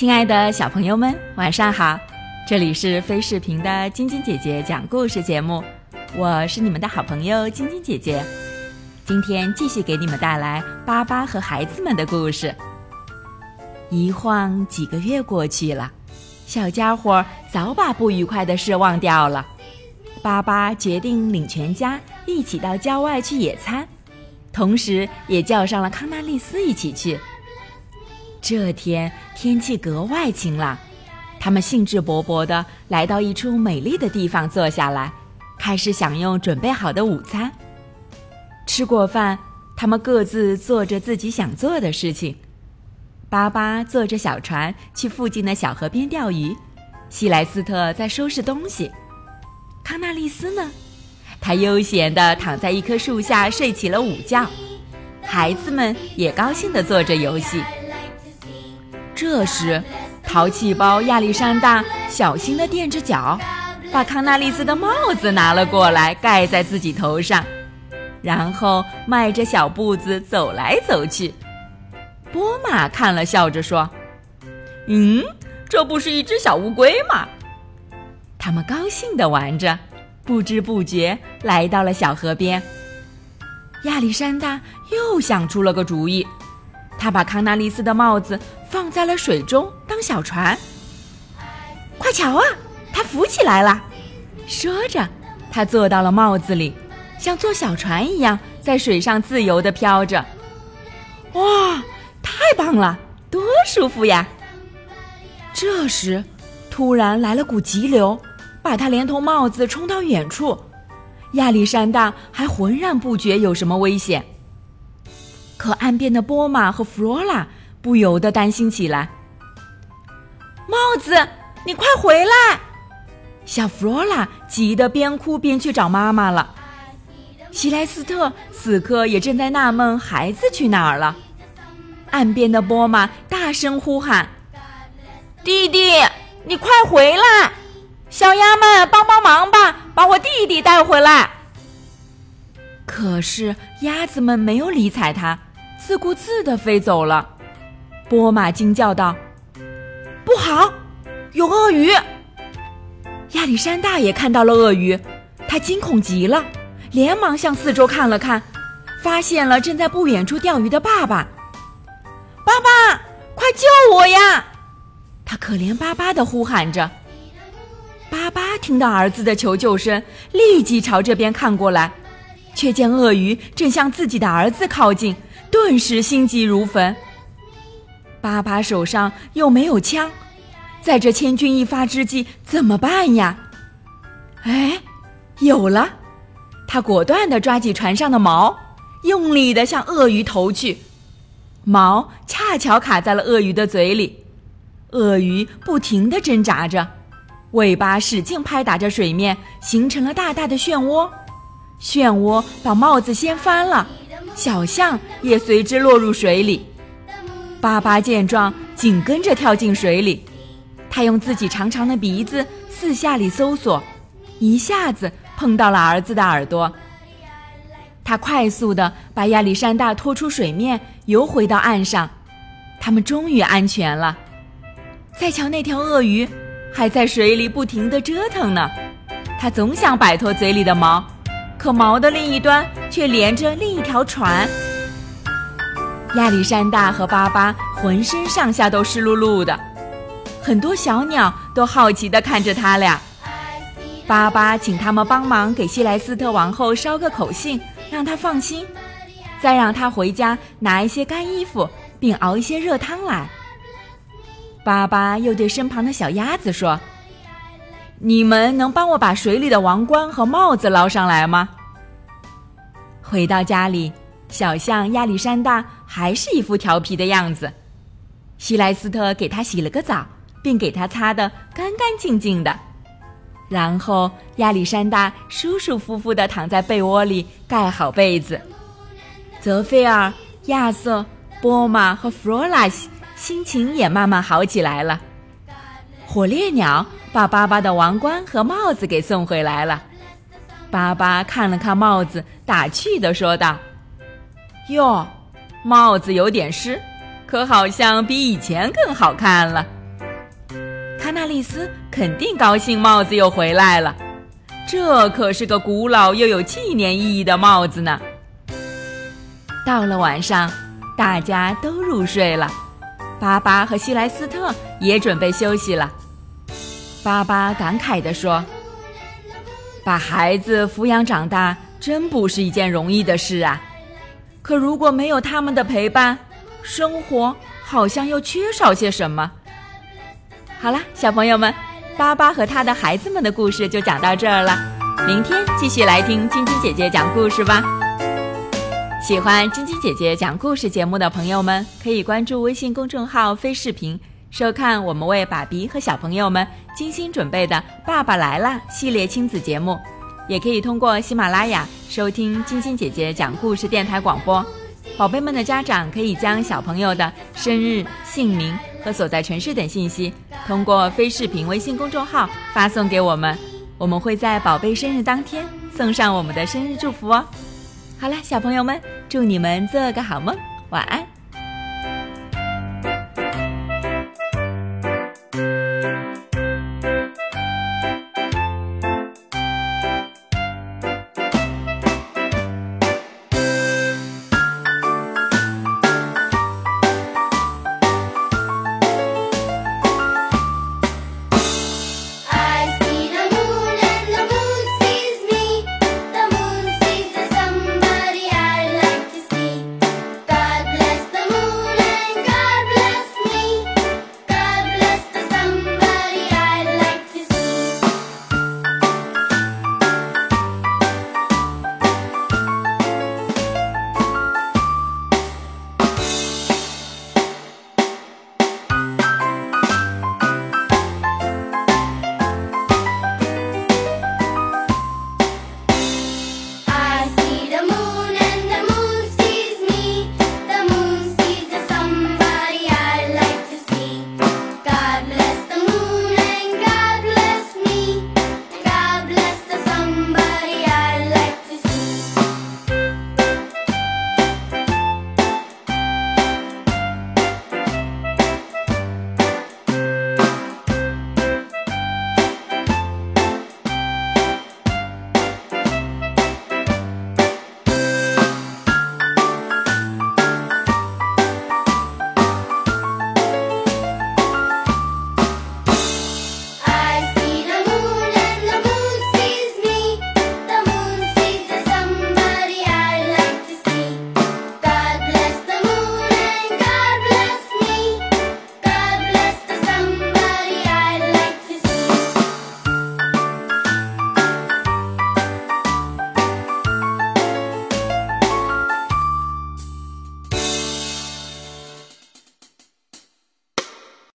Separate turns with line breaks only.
亲爱的小朋友们，晚上好！这里是飞视频的晶晶姐姐讲故事节目，我是你们的好朋友晶晶姐姐。今天继续给你们带来巴巴和孩子们的故事。一晃几个月过去了，小家伙早把不愉快的事忘掉了。巴巴决定领全家一起到郊外去野餐，同时也叫上了康纳利斯一起去。这天天气格外晴朗，他们兴致勃勃地来到一处美丽的地方坐下来，开始享用准备好的午餐。吃过饭，他们各自做着自己想做的事情。巴巴坐着小船去附近的小河边钓鱼，希莱斯特在收拾东西，康纳利斯呢，他悠闲地躺在一棵树下睡起了午觉。孩子们也高兴地做着游戏。这时，淘气包亚历山大小心地垫着脚，把康纳利斯的帽子拿了过来，盖在自己头上，然后迈着小步子走来走去。波马看了，笑着说：“嗯，这不是一只小乌龟吗？”他们高兴地玩着，不知不觉来到了小河边。亚历山大又想出了个主意。他把康纳利斯的帽子放在了水中当小船。快瞧啊，他浮起来了！说着，他坐到了帽子里，像坐小船一样在水上自由地飘着。哇，太棒了，多舒服呀！这时，突然来了股急流，把他连同帽子冲到远处。亚历山大还浑然不觉有什么危险。可岸边的波马和弗罗拉不由得担心起来。帽子，你快回来！小弗罗拉急得边哭边去找妈妈了。希莱斯特此刻也正在纳闷孩子去哪儿了。岸边的波马大声呼喊：“弟弟，你快回来！小鸭们，帮帮忙吧，把我弟弟带回来！”可是鸭子们没有理睬他。自顾自地飞走了，波马惊叫道：“不好，有鳄鱼！”亚历山大也看到了鳄鱼，他惊恐极了，连忙向四周看了看，发现了正在不远处钓鱼的爸爸。“爸爸，快救我呀！”他可怜巴巴地呼喊着。巴巴听到儿子的求救声，立即朝这边看过来，却见鳄鱼正向自己的儿子靠近。顿时心急如焚。巴巴手上又没有枪，在这千钧一发之际怎么办呀？哎，有了！他果断地抓起船上的锚，用力地向鳄鱼投去。锚恰巧卡在了鳄鱼的嘴里，鳄鱼不停地挣扎着，尾巴使劲拍打着水面，形成了大大的漩涡。漩涡把帽子掀翻了。小象也随之落入水里，巴巴见状，紧跟着跳进水里。他用自己长长的鼻子四下里搜索，一下子碰到了儿子的耳朵。他快速地把亚历山大拖出水面，游回到岸上。他们终于安全了。再瞧那条鳄鱼，还在水里不停地折腾呢。它总想摆脱嘴里的毛。可毛的另一端却连着另一条船。亚历山大和巴巴浑身上下都湿漉漉的，很多小鸟都好奇地看着他俩。巴巴请他们帮忙给希莱斯特王后捎个口信，让她放心，再让她回家拿一些干衣服，并熬一些热汤来。巴巴又对身旁的小鸭子说。你们能帮我把水里的王冠和帽子捞上来吗？回到家里，小象亚历山大还是一副调皮的样子。希莱斯特给他洗了个澡，并给他擦得干干净净的。然后亚历山大舒舒服服地躺在被窝里，盖好被子。泽菲尔、亚瑟、波马和弗罗拉西心情也慢慢好起来了。火烈鸟。把巴巴的王冠和帽子给送回来了。巴巴看了看帽子，打趣地说道：“哟，帽子有点湿，可好像比以前更好看了。卡纳利斯肯定高兴帽子又回来了。这可是个古老又有纪念意义的帽子呢。到了晚上，大家都入睡了，巴巴和希莱斯特也准备休息了。巴巴感慨地说：“把孩子抚养长大，真不是一件容易的事啊。可如果没有他们的陪伴，生活好像又缺少些什么。”好了，小朋友们，巴巴和他的孩子们的故事就讲到这儿了。明天继续来听晶晶姐姐讲故事吧。喜欢晶晶姐姐讲故事节目的朋友们，可以关注微信公众号“飞视频”，收看我们为爸比和小朋友们精心准备的《爸爸来了》系列亲子节目。也可以通过喜马拉雅收听晶晶姐姐讲故事电台广播。宝贝们的家长可以将小朋友的生日、姓名和所在城市等信息，通过飞视频微信公众号发送给我们，我们会在宝贝生日当天送上我们的生日祝福哦。好了，小朋友们，祝你们做个好梦，晚安。